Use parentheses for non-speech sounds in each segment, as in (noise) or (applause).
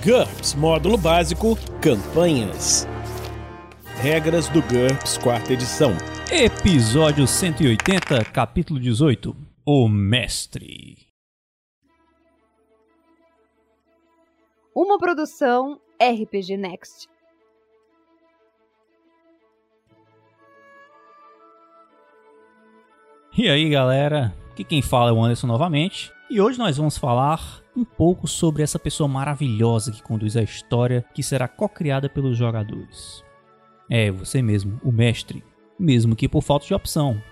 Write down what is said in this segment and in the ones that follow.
GURPS Módulo Básico Campanhas. Regras do GURPS Quarta Edição. Episódio 180, capítulo 18 O Mestre. Uma produção RPG Next. E aí galera, aqui quem fala é o Anderson novamente. E hoje nós vamos falar um pouco sobre essa pessoa maravilhosa que conduz a história que será co-criada pelos jogadores. É, você mesmo, o mestre, mesmo que por falta de opção.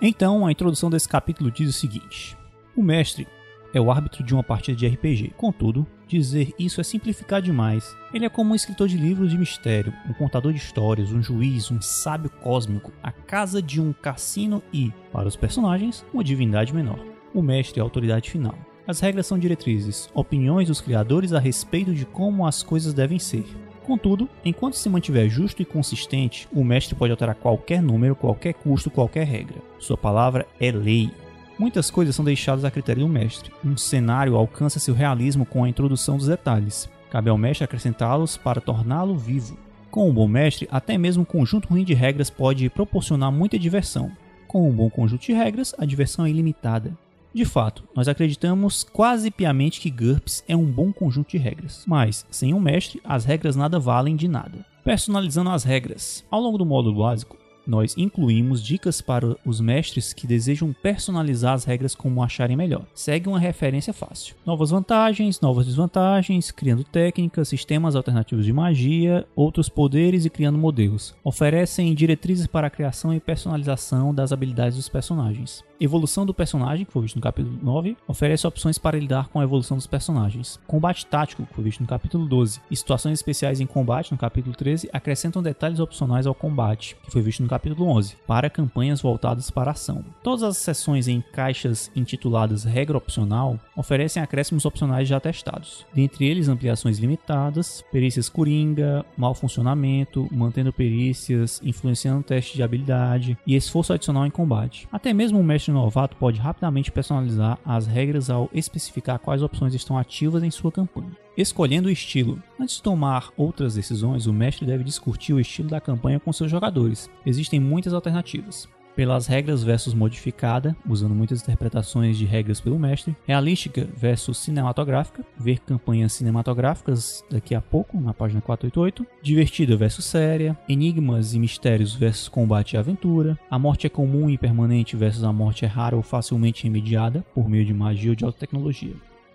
Então, a introdução desse capítulo diz o seguinte: O mestre é o árbitro de uma partida de RPG. Contudo, dizer isso é simplificar demais. Ele é como um escritor de livros de mistério, um contador de histórias, um juiz, um sábio cósmico, a casa de um cassino e, para os personagens, uma divindade menor. O mestre é a autoridade final. As regras são diretrizes, opiniões dos criadores a respeito de como as coisas devem ser. Contudo, enquanto se mantiver justo e consistente, o mestre pode alterar qualquer número, qualquer custo, qualquer regra. Sua palavra é lei. Muitas coisas são deixadas a critério do mestre. Um cenário alcança seu realismo com a introdução dos detalhes. Cabe ao mestre acrescentá-los para torná-lo vivo. Com um bom mestre, até mesmo um conjunto ruim de regras pode proporcionar muita diversão. Com um bom conjunto de regras, a diversão é ilimitada. De fato, nós acreditamos quase piamente que GURPS é um bom conjunto de regras, mas sem um mestre, as regras nada valem de nada. Personalizando as regras. Ao longo do módulo básico, nós incluímos dicas para os mestres que desejam personalizar as regras como acharem melhor. Segue uma referência fácil. Novas vantagens, novas desvantagens, criando técnicas, sistemas alternativos de magia, outros poderes e criando modelos. Oferecem diretrizes para a criação e personalização das habilidades dos personagens. Evolução do personagem, que foi visto no capítulo 9, oferece opções para lidar com a evolução dos personagens. Combate tático, que foi visto no capítulo 12, e situações especiais em combate, no capítulo 13, acrescentam detalhes opcionais ao combate, que foi visto no capítulo 11, para campanhas voltadas para ação. Todas as seções em caixas intituladas Regra Opcional oferecem acréscimos opcionais já testados, dentre eles ampliações limitadas, perícias coringa, mau funcionamento, mantendo perícias, influenciando testes de habilidade e esforço adicional em combate. Até mesmo o mestre novato pode rapidamente personalizar as regras ao especificar quais opções estão ativas em sua campanha. Escolhendo o estilo. Antes de tomar outras decisões, o mestre deve discutir o estilo da campanha com seus jogadores. Existem muitas alternativas pelas regras versus modificada, usando muitas interpretações de regras pelo mestre, realística versus cinematográfica, ver campanhas cinematográficas daqui a pouco na página 488, divertida versus séria, enigmas e mistérios versus combate e aventura, a morte é comum e permanente versus a morte é rara ou facilmente remediada por meio de magia ou de alta tecnologia.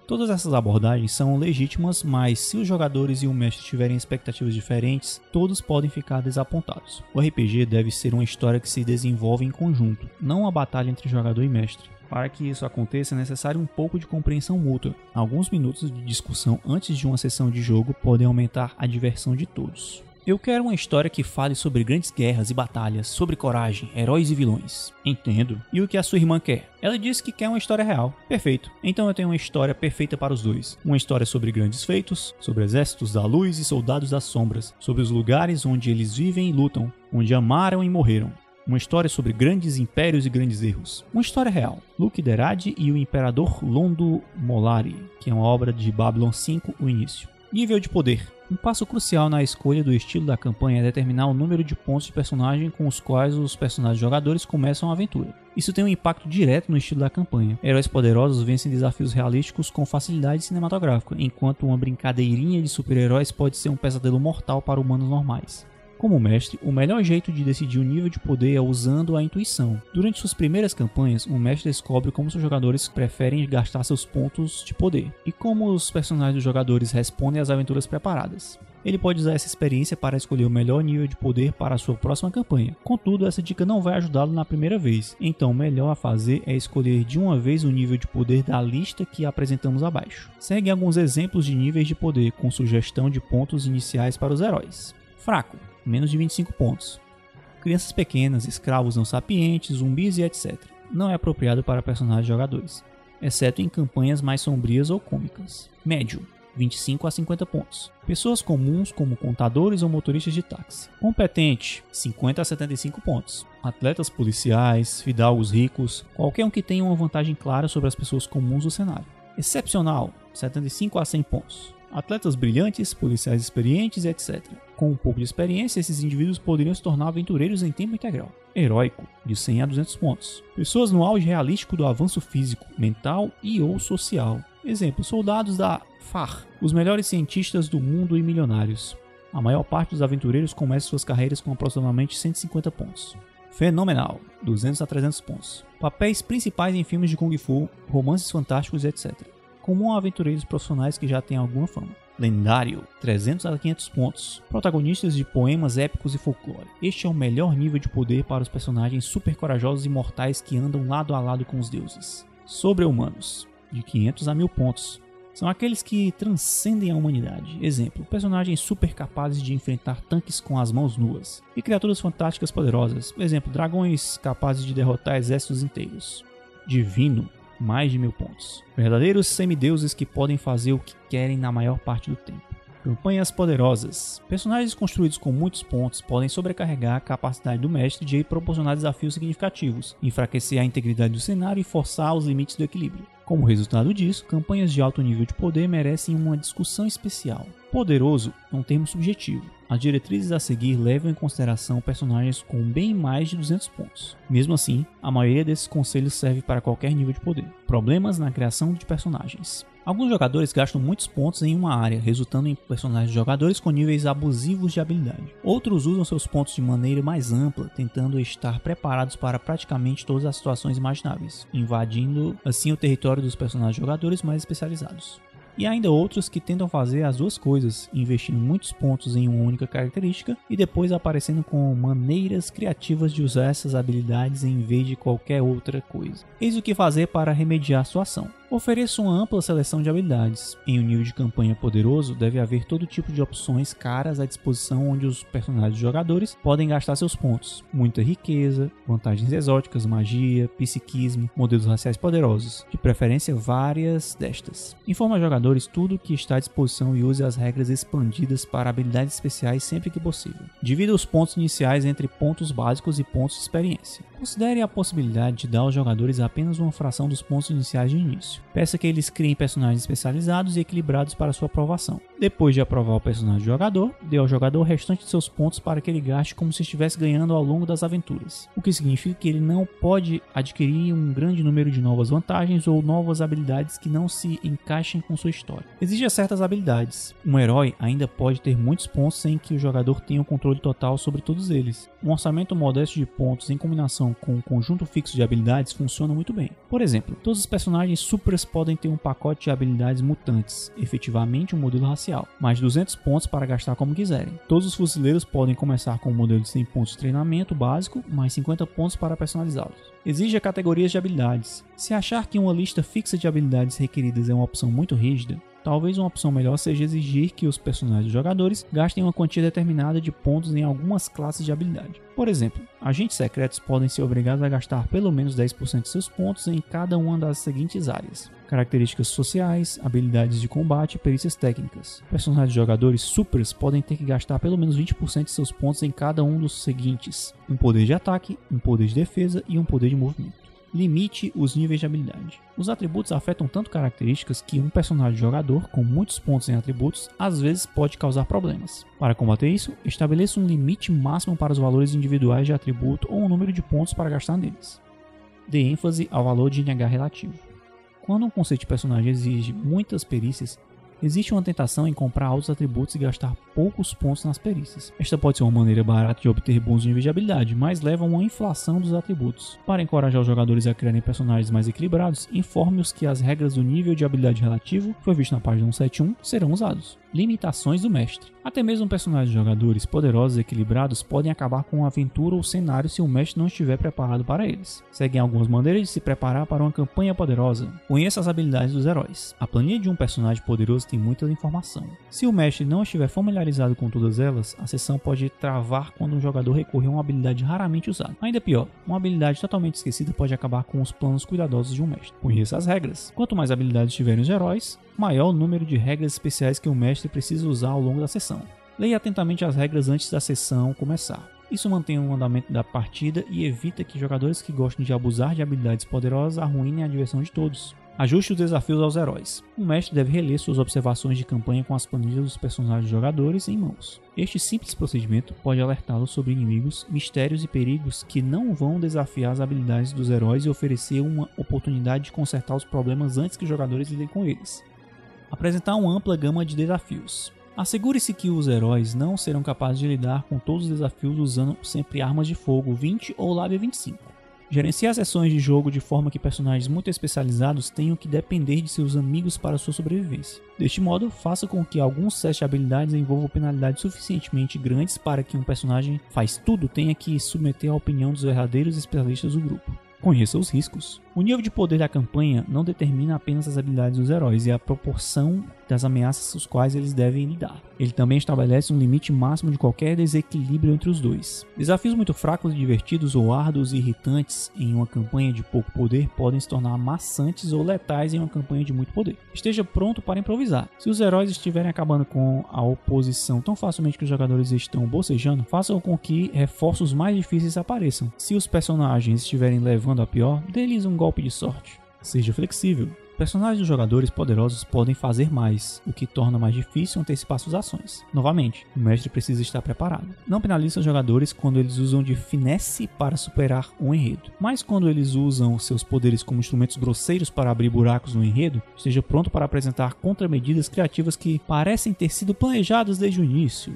Todas essas abordagens são legítimas, mas se os jogadores e o mestre tiverem expectativas diferentes, todos podem ficar desapontados. O RPG deve ser uma história que se desenvolve em conjunto, não uma batalha entre jogador e mestre. Para que isso aconteça, é necessário um pouco de compreensão mútua. Alguns minutos de discussão antes de uma sessão de jogo podem aumentar a diversão de todos. Eu quero uma história que fale sobre grandes guerras e batalhas, sobre coragem, heróis e vilões. Entendo. E o que a sua irmã quer? Ela disse que quer uma história real. Perfeito. Então eu tenho uma história perfeita para os dois. Uma história sobre grandes feitos, sobre exércitos da luz e soldados das sombras, sobre os lugares onde eles vivem e lutam, onde amaram e morreram. Uma história sobre grandes impérios e grandes erros. Uma história real. Luke Derad e o Imperador Londo Molari, que é uma obra de Babylon 5, o início. Nível de poder. Um passo crucial na escolha do estilo da campanha é determinar o número de pontos de personagem com os quais os personagens jogadores começam a aventura. Isso tem um impacto direto no estilo da campanha. Heróis poderosos vencem desafios realísticos com facilidade cinematográfica, enquanto uma brincadeirinha de super-heróis pode ser um pesadelo mortal para humanos normais. Como mestre, o melhor jeito de decidir o nível de poder é usando a intuição. Durante suas primeiras campanhas, o mestre descobre como seus jogadores preferem gastar seus pontos de poder e como os personagens dos jogadores respondem às aventuras preparadas. Ele pode usar essa experiência para escolher o melhor nível de poder para a sua próxima campanha. Contudo, essa dica não vai ajudá-lo na primeira vez, então o melhor a fazer é escolher de uma vez o nível de poder da lista que apresentamos abaixo. Segue alguns exemplos de níveis de poder com sugestão de pontos iniciais para os heróis. Fraco menos de 25 pontos. Crianças pequenas, escravos não sapientes, zumbis e etc. Não é apropriado para personagens jogadores, exceto em campanhas mais sombrias ou cômicas. Médio, 25 a 50 pontos. Pessoas comuns como contadores ou motoristas de táxi. Competente, 50 a 75 pontos. Atletas policiais, fidalgos ricos, qualquer um que tenha uma vantagem clara sobre as pessoas comuns do cenário. Excepcional, 75 a 100 pontos. Atletas brilhantes, policiais experientes, etc. Com um pouco de experiência, esses indivíduos poderiam se tornar aventureiros em tempo integral. Heróico, de 100 a 200 pontos. Pessoas no auge realístico do avanço físico, mental e ou social. Exemplo, soldados da FAR, os melhores cientistas do mundo e milionários. A maior parte dos aventureiros começa suas carreiras com aproximadamente 150 pontos. Fenomenal, 200 a 300 pontos. Papéis principais em filmes de Kung Fu, romances fantásticos, etc. Comum a aventureiros profissionais que já têm alguma fama. Lendário, 300 a 500 pontos. Protagonistas de poemas épicos e folclore. Este é o melhor nível de poder para os personagens super corajosos e mortais que andam lado a lado com os deuses. Sobre-humanos, de 500 a 1000 pontos. São aqueles que transcendem a humanidade. Exemplo, personagens super capazes de enfrentar tanques com as mãos nuas. E criaturas fantásticas poderosas. Exemplo, dragões capazes de derrotar exércitos inteiros. Divino, mais de mil pontos. Verdadeiros semideuses que podem fazer o que querem na maior parte do tempo. Campanhas poderosas. Personagens construídos com muitos pontos podem sobrecarregar a capacidade do mestre de proporcionar desafios significativos, enfraquecer a integridade do cenário e forçar os limites do equilíbrio. Como resultado disso, campanhas de alto nível de poder merecem uma discussão especial. Poderoso é um termo subjetivo. As diretrizes a seguir levam em consideração personagens com bem mais de 200 pontos. Mesmo assim, a maioria desses conselhos serve para qualquer nível de poder. Problemas na criação de personagens. Alguns jogadores gastam muitos pontos em uma área, resultando em personagens jogadores com níveis abusivos de habilidade. Outros usam seus pontos de maneira mais ampla, tentando estar preparados para praticamente todas as situações imagináveis, invadindo assim o território dos personagens jogadores mais especializados e ainda outros que tentam fazer as duas coisas, investindo muitos pontos em uma única característica e depois aparecendo com maneiras criativas de usar essas habilidades em vez de qualquer outra coisa. Eis o que fazer para remediar a situação. Ofereça uma ampla seleção de habilidades. Em um nível de campanha poderoso, deve haver todo tipo de opções caras à disposição onde os personagens jogadores podem gastar seus pontos. Muita riqueza, vantagens exóticas, magia, psiquismo, modelos raciais poderosos, de preferência várias destas. Informa aos jogadores tudo o que está à disposição e use as regras expandidas para habilidades especiais sempre que possível. Divida os pontos iniciais entre pontos básicos e pontos de experiência. Considere a possibilidade de dar aos jogadores apenas uma fração dos pontos iniciais de início. Peça que eles criem personagens especializados e equilibrados para sua aprovação. Depois de aprovar o personagem do jogador, dê ao jogador o restante de seus pontos para que ele gaste como se estivesse ganhando ao longo das aventuras. O que significa que ele não pode adquirir um grande número de novas vantagens ou novas habilidades que não se encaixem com sua história. Exige certas habilidades. Um herói ainda pode ter muitos pontos sem que o jogador tenha o controle total sobre todos eles. Um orçamento modesto de pontos em combinação com um conjunto fixo de habilidades funciona muito bem. Por exemplo, todos os personagens super podem ter um pacote de habilidades mutantes, efetivamente um modelo racial, mais 200 pontos para gastar como quiserem. Todos os fuzileiros podem começar com um modelo de 100 pontos de treinamento básico, mais 50 pontos para personalizá-los. Exige categorias de habilidades. Se achar que uma lista fixa de habilidades requeridas é uma opção muito rígida, Talvez uma opção melhor seja exigir que os personagens jogadores gastem uma quantia determinada de pontos em algumas classes de habilidade. Por exemplo, agentes secretos podem ser obrigados a gastar pelo menos 10% de seus pontos em cada uma das seguintes áreas: características sociais, habilidades de combate e perícias técnicas. Personagens jogadores supers podem ter que gastar pelo menos 20% de seus pontos em cada um dos seguintes: um poder de ataque, um poder de defesa e um poder de movimento limite os níveis de habilidade. Os atributos afetam tanto características que um personagem jogador com muitos pontos em atributos às vezes pode causar problemas. Para combater isso, estabeleça um limite máximo para os valores individuais de atributo ou um número de pontos para gastar neles. Dê ênfase ao valor de NH relativo. Quando um conceito de personagem exige muitas perícias, Existe uma tentação em comprar altos atributos e gastar poucos pontos nas perícias. Esta pode ser uma maneira barata de obter bons níveis de habilidade, mas leva a uma inflação dos atributos. Para encorajar os jogadores a criarem personagens mais equilibrados, informe-os que as regras do nível de habilidade relativo, que foi visto na página 171, serão usados limitações do mestre. Até mesmo personagens jogadores poderosos e equilibrados podem acabar com uma aventura ou cenário se o mestre não estiver preparado para eles. Seguem algumas maneiras de se preparar para uma campanha poderosa. Conheça as habilidades dos heróis. A planilha de um personagem poderoso tem muita informação. Se o mestre não estiver familiarizado com todas elas, a sessão pode travar quando um jogador recorrer a uma habilidade raramente usada. Ainda pior, uma habilidade totalmente esquecida pode acabar com os planos cuidadosos de um mestre. Conheça as regras. Quanto mais habilidades tiverem os heróis, maior o número de regras especiais que o mestre precisa usar ao longo da sessão. Leia atentamente as regras antes da sessão começar. Isso mantém o andamento da partida e evita que jogadores que gostam de abusar de habilidades poderosas arruinem a diversão de todos. Ajuste os desafios aos heróis. O mestre deve reler suas observações de campanha com as planilhas dos personagens jogadores em mãos. Este simples procedimento pode alertá-lo sobre inimigos, mistérios e perigos que não vão desafiar as habilidades dos heróis e oferecer uma oportunidade de consertar os problemas antes que os jogadores lidem com eles. Apresentar uma ampla gama de desafios. Assegure-se que os heróis não serão capazes de lidar com todos os desafios usando sempre armas de fogo 20 ou lábia 25. Gerenciar sessões de jogo de forma que personagens muito especializados tenham que depender de seus amigos para sua sobrevivência. Deste modo, faça com que alguns sets de habilidades envolvam penalidades suficientemente grandes para que um personagem faz tudo tenha que submeter à opinião dos verdadeiros especialistas do grupo. Conheça os riscos. O nível de poder da campanha não determina apenas as habilidades dos heróis e a proporção das ameaças com as quais eles devem lidar. Ele também estabelece um limite máximo de qualquer desequilíbrio entre os dois. Desafios muito fracos, divertidos ou árduos e irritantes em uma campanha de pouco poder podem se tornar maçantes ou letais em uma campanha de muito poder. Esteja pronto para improvisar. Se os heróis estiverem acabando com a oposição tão facilmente que os jogadores estão bocejando, façam com que reforços mais difíceis apareçam. Se os personagens estiverem levando a pior, dê-lhes um golpe de sorte. Seja flexível. Personagens dos jogadores poderosos podem fazer mais, o que torna mais difícil antecipar suas ações. Novamente, o mestre precisa estar preparado. Não penalize os jogadores quando eles usam de finesse para superar um enredo, mas quando eles usam seus poderes como instrumentos grosseiros para abrir buracos no enredo, esteja pronto para apresentar contramedidas criativas que parecem ter sido planejadas desde o início.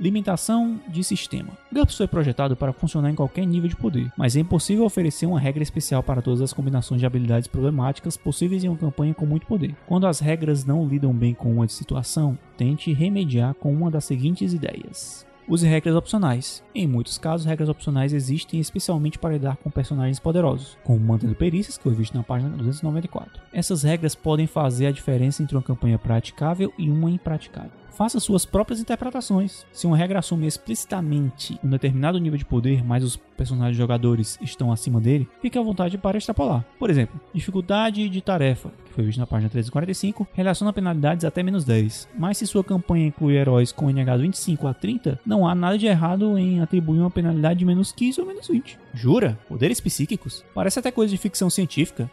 Limitação de sistema. GURPS foi projetado para funcionar em qualquer nível de poder, mas é impossível oferecer uma regra especial para todas as combinações de habilidades problemáticas possíveis em uma campanha com muito poder. Quando as regras não lidam bem com uma situação, tente remediar com uma das seguintes ideias. Use regras opcionais. Em muitos casos, regras opcionais existem especialmente para lidar com personagens poderosos, como mantendo perícias, que eu visto na página 294. Essas regras podem fazer a diferença entre uma campanha praticável e uma impraticável. Faça suas próprias interpretações. Se uma regra assume explicitamente um determinado nível de poder, mas os personagens jogadores estão acima dele, fique à vontade para extrapolar. Por exemplo, dificuldade de tarefa, que foi visto na página 345, relaciona penalidades até menos 10. Mas se sua campanha inclui heróis com NH 25 a 30, não há nada de errado em atribuir uma penalidade de menos 15 ou menos 20. Jura? Poderes psíquicos? Parece até coisa de ficção científica.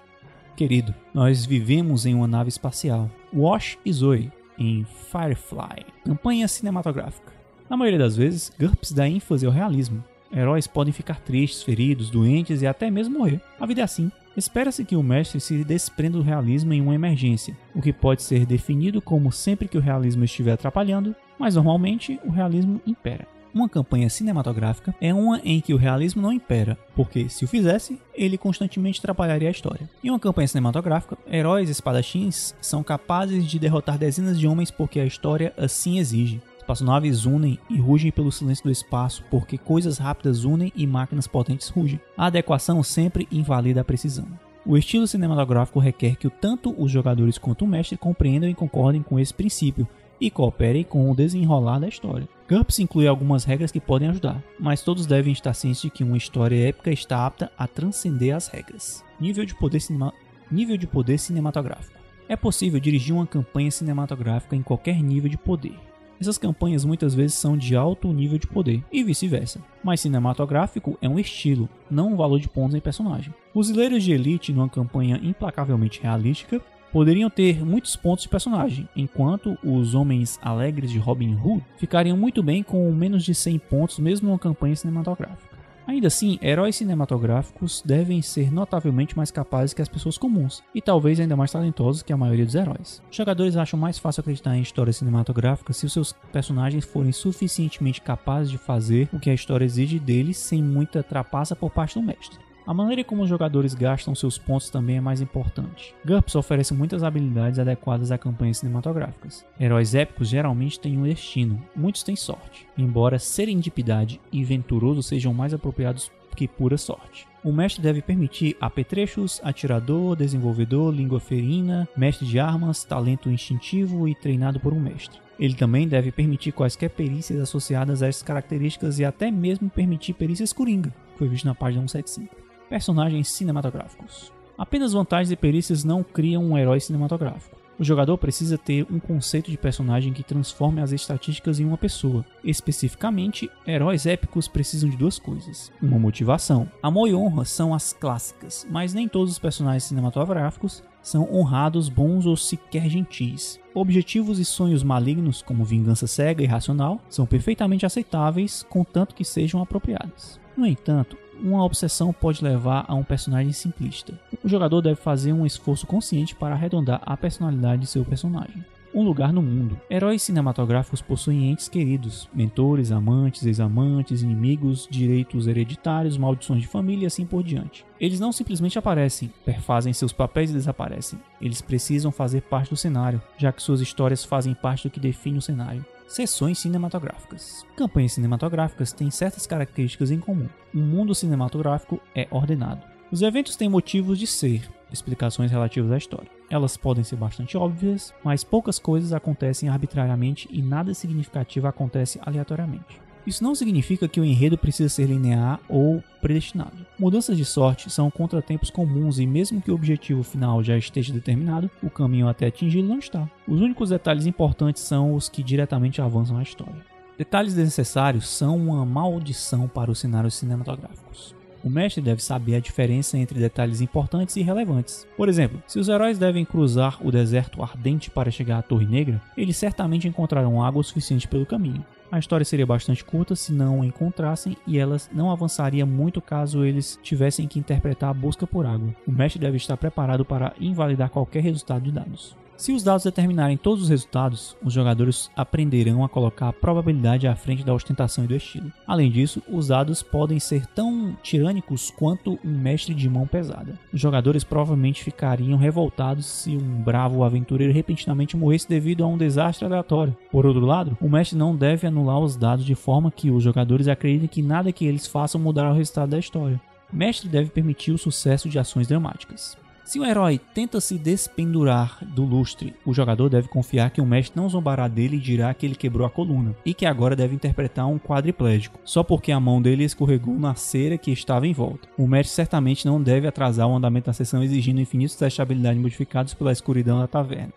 Querido, nós vivemos em uma nave espacial. Wash e Zoe em Firefly, campanha cinematográfica. Na maioria das vezes, GURPS dá ênfase ao realismo. Heróis podem ficar tristes, feridos, doentes e até mesmo morrer. A vida é assim. Espera-se que o mestre se desprenda do realismo em uma emergência, o que pode ser definido como sempre que o realismo estiver atrapalhando, mas normalmente o realismo impera. Uma campanha cinematográfica é uma em que o realismo não impera, porque se o fizesse, ele constantemente atrapalharia a história. Em uma campanha cinematográfica, heróis espadachins são capazes de derrotar dezenas de homens porque a história assim exige. Espaçonaves unem e rugem pelo silêncio do espaço, porque coisas rápidas unem e máquinas potentes rugem. A adequação sempre invalida a precisão. O estilo cinematográfico requer que tanto os jogadores quanto o mestre compreendam e concordem com esse princípio, e coopere com o desenrolar da história. GURPS inclui algumas regras que podem ajudar, mas todos devem estar cientes de que uma história épica está apta a transcender as regras. Nível de poder, cinema... Nível de poder cinematográfico. É possível dirigir uma campanha cinematográfica em qualquer nível de poder. Essas campanhas muitas vezes são de alto nível de poder e vice-versa. Mas cinematográfico é um estilo, não um valor de pontos em personagem. Fuzileiros de elite numa campanha implacavelmente realística poderiam ter muitos pontos de personagem, enquanto os homens alegres de Robin Hood ficariam muito bem com menos de 100 pontos mesmo numa campanha cinematográfica. Ainda assim, heróis cinematográficos devem ser notavelmente mais capazes que as pessoas comuns, e talvez ainda mais talentosos que a maioria dos heróis. Os jogadores acham mais fácil acreditar em histórias cinematográficas se os seus personagens forem suficientemente capazes de fazer o que a história exige deles sem muita trapaça por parte do mestre. A maneira como os jogadores gastam seus pontos também é mais importante. GURPS oferece muitas habilidades adequadas a campanhas cinematográficas. Heróis épicos geralmente têm um destino, muitos têm sorte, embora serendipidade e venturoso sejam mais apropriados que pura sorte. O mestre deve permitir apetrechos, atirador, desenvolvedor, língua ferina, mestre de armas, talento instintivo e treinado por um mestre. Ele também deve permitir quaisquer perícias associadas a essas características e até mesmo permitir perícias coringa, que foi visto na página 175 personagens cinematográficos. Apenas vantagens e perícias não criam um herói cinematográfico. O jogador precisa ter um conceito de personagem que transforme as estatísticas em uma pessoa. Especificamente, heróis épicos precisam de duas coisas: uma motivação. Amor e honra são as clássicas, mas nem todos os personagens cinematográficos são honrados, bons ou sequer gentis. Objetivos e sonhos malignos, como vingança cega e racional, são perfeitamente aceitáveis, contanto que sejam apropriados. No entanto, uma obsessão pode levar a um personagem simplista. O jogador deve fazer um esforço consciente para arredondar a personalidade de seu personagem. Um lugar no mundo. Heróis cinematográficos possuem entes queridos, mentores, amantes, ex-amantes, inimigos, direitos hereditários, maldições de família e assim por diante. Eles não simplesmente aparecem, perfazem seus papéis e desaparecem. Eles precisam fazer parte do cenário, já que suas histórias fazem parte do que define o cenário. Sessões cinematográficas. Campanhas cinematográficas têm certas características em comum. O mundo cinematográfico é ordenado. Os eventos têm motivos de ser, explicações relativas à história. Elas podem ser bastante óbvias, mas poucas coisas acontecem arbitrariamente e nada significativo acontece aleatoriamente. Isso não significa que o enredo precisa ser linear ou predestinado. Mudanças de sorte são contratempos comuns e, mesmo que o objetivo final já esteja determinado, o caminho até atingi-lo não está. Os únicos detalhes importantes são os que diretamente avançam a história. Detalhes desnecessários são uma maldição para os cenários cinematográficos. O mestre deve saber a diferença entre detalhes importantes e relevantes. Por exemplo, se os heróis devem cruzar o deserto ardente para chegar à Torre Negra, eles certamente encontrarão água suficiente pelo caminho. A história seria bastante curta se não encontrassem e elas não avançaria muito caso eles tivessem que interpretar a busca por água. O mestre deve estar preparado para invalidar qualquer resultado de dados. Se os dados determinarem todos os resultados, os jogadores aprenderão a colocar a probabilidade à frente da ostentação e do estilo. Além disso, os dados podem ser tão tirânicos quanto um mestre de mão pesada. Os jogadores provavelmente ficariam revoltados se um bravo aventureiro repentinamente morresse devido a um desastre aleatório. Por outro lado, o mestre não deve anular os dados de forma que os jogadores acreditem que nada que eles façam mudará o resultado da história. O mestre deve permitir o sucesso de ações dramáticas. Se o herói tenta se despendurar do lustre, o jogador deve confiar que o mestre não zombará dele e dirá que ele quebrou a coluna, e que agora deve interpretar um quadriplégico, só porque a mão dele escorregou na cera que estava em volta. O mestre certamente não deve atrasar o andamento da sessão exigindo infinitos testes de habilidade modificados pela escuridão da taverna.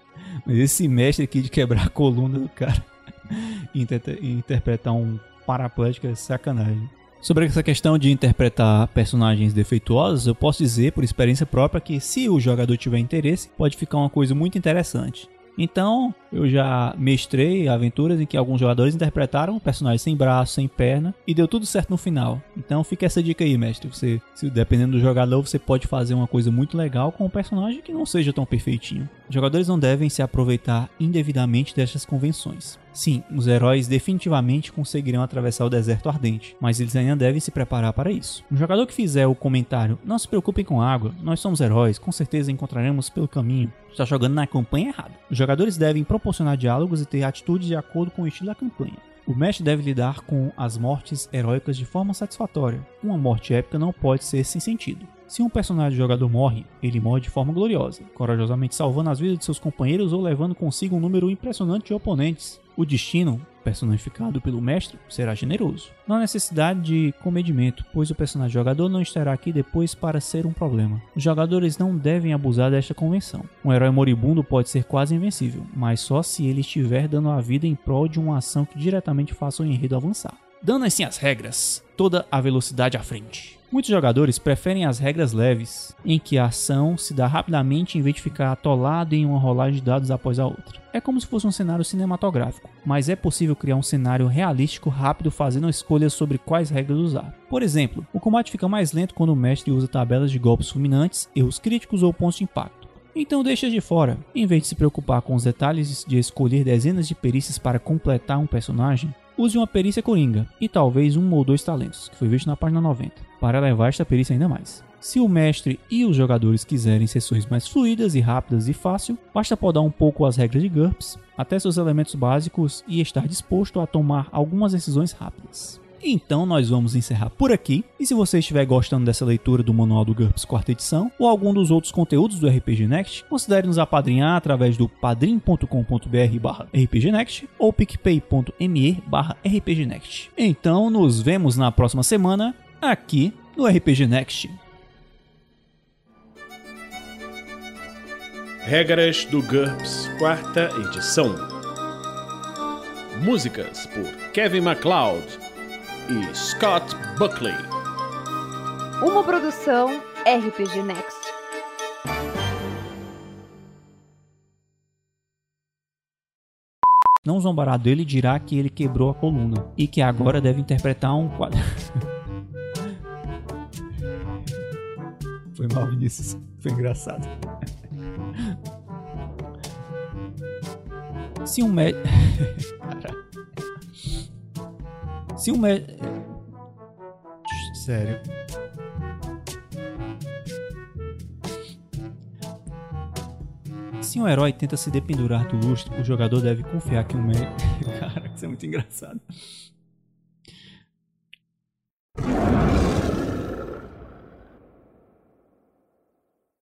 Mas esse mestre aqui de quebrar a coluna do cara (laughs) e interpretar um paraplégico é sacanagem. Sobre essa questão de interpretar personagens defeituosos, eu posso dizer por experiência própria que se o jogador tiver interesse, pode ficar uma coisa muito interessante. Então, eu já mestrei aventuras em que alguns jogadores interpretaram personagens sem braço, sem perna, e deu tudo certo no final. Então, fica essa dica aí, mestre. Você, se, dependendo do jogador, você pode fazer uma coisa muito legal com um personagem que não seja tão perfeitinho. Jogadores não devem se aproveitar indevidamente dessas convenções. Sim, os heróis definitivamente conseguirão atravessar o deserto ardente, mas eles ainda devem se preparar para isso. Um jogador que fizer o comentário: Não se preocupem com água, nós somos heróis, com certeza encontraremos pelo caminho, está jogando na campanha errada. Os jogadores devem proporcionar diálogos e ter atitudes de acordo com o estilo da campanha. O mestre deve lidar com as mortes heróicas de forma satisfatória. Uma morte épica não pode ser sem sentido. Se um personagem jogador morre, ele morre de forma gloriosa, corajosamente salvando as vidas de seus companheiros ou levando consigo um número impressionante de oponentes. O destino, personificado pelo mestre, será generoso. Não há necessidade de comedimento, pois o personagem jogador não estará aqui depois para ser um problema. Os jogadores não devem abusar desta convenção. Um herói moribundo pode ser quase invencível, mas só se ele estiver dando a vida em prol de uma ação que diretamente faça o enredo avançar. Dando assim as regras, toda a velocidade à frente. Muitos jogadores preferem as regras leves, em que a ação se dá rapidamente em vez de ficar atolado em uma rolagem de dados após a outra. É como se fosse um cenário cinematográfico, mas é possível criar um cenário realístico rápido fazendo escolhas sobre quais regras usar. Por exemplo, o combate fica mais lento quando o mestre usa tabelas de golpes fulminantes, erros críticos ou pontos de impacto. Então deixa de fora. Em vez de se preocupar com os detalhes de escolher dezenas de perícias para completar um personagem, use uma perícia coringa e talvez um ou dois talentos, que foi visto na página 90, para elevar esta perícia ainda mais. Se o mestre e os jogadores quiserem sessões mais fluidas e rápidas e fácil, basta podar um pouco as regras de GURPS, até seus elementos básicos e estar disposto a tomar algumas decisões rápidas. Então nós vamos encerrar por aqui. E se você estiver gostando dessa leitura do Manual do GURPS quarta edição ou algum dos outros conteúdos do RPG Next, considere nos apadrinhar através do padrim.com.br barra rpgnext ou picpay.me barra rpgnext. Então nos vemos na próxima semana aqui no RPG Next. Regras do GURPS, quarta edição. Músicas por Kevin MacLeod e Scott Buckley. Uma produção RPG Next. Não zombará dele dirá que ele quebrou a coluna e que agora deve interpretar um quadro. (laughs) mal, Vinícius. Foi engraçado. Se um médico. (laughs) Se um médico. Sério. Se um herói tenta se dependurar do lustre, o jogador deve confiar que um médico. (laughs) Cara, isso é muito engraçado.